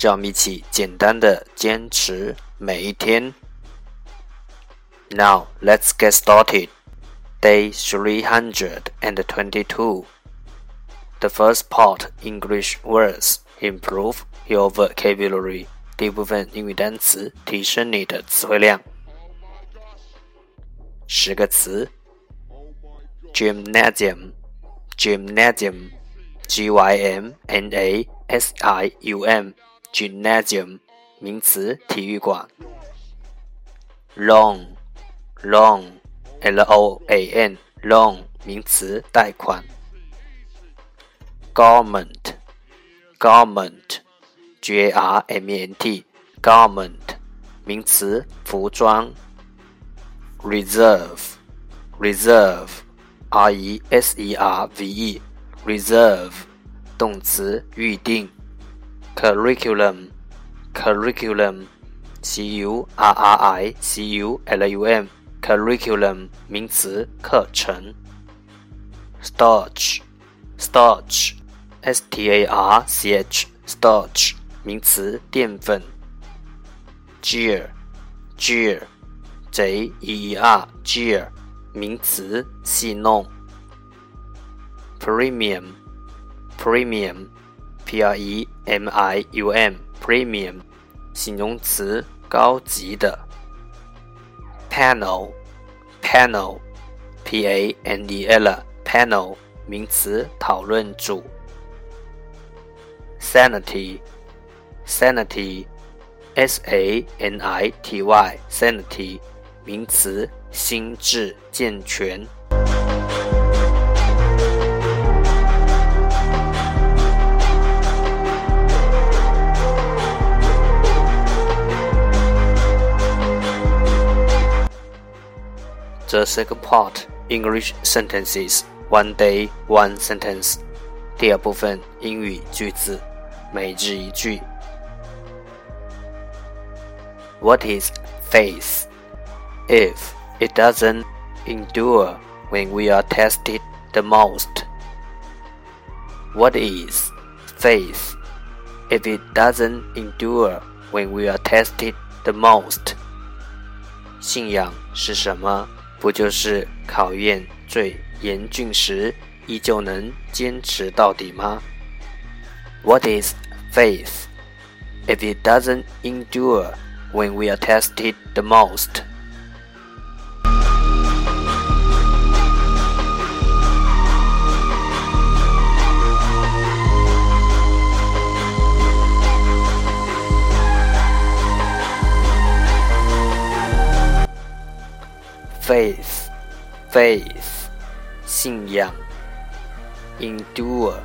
让我们一起简单的坚持每一天。Now let's get started. Day 322. The first part English words improve your vocabulary. 第一部分英语单词提升你的词汇量。十个词：gymnasium, gymnasium, g y m n a s i u m, gymnasium 名词体育馆。loan, loan, l o a n, loan 名词贷款。garment, garment, g a r m e n t, garment 名词服装。reserve, reserve, r e s e r v e, reserve 动词预定。Curriculum, curriculum, c u r r i c u l u m, curriculum 名词课程。starch, starch, s t a r c h, starch 名词淀粉。gear, gear, j e e r, gear 名词戏弄。premium, premium, p r e m i u m, premium 形容词高级的。panel, panel, p a n e l, panel 名词讨论组。sanity, sanity, s a n i t y, sanity 名词心智健全。The second part English sentences one day one sentence。第二部分英语句子，每日一句。What is faith? If it doesn't endure when we are tested the most. What is faith? If it doesn't endure when we are tested the most. 信仰是什么？ 不就是考验最严峻时，依旧能坚持到底吗？What is faith? If it doesn't endure when we are tested the most. faith, 信仰；endure,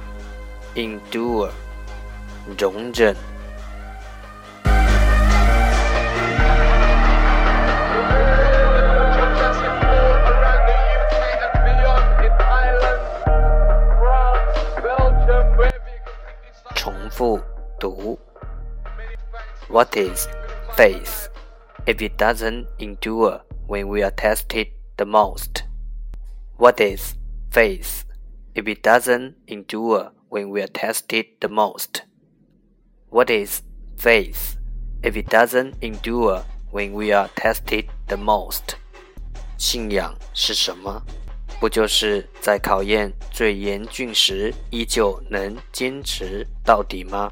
endure, 容忍。 Around the UK and beyond in Ireland, France, Belgium, wherever you can it's like 重复读。 many thanks. What is faith if it doesn't endure when we are tested the most? What is faith if it doesn't endure when we are tested the most? What is faith if it doesn't endure when we are tested the most? 信仰是什么？不就是在考验最严峻时，依旧能坚持到底吗？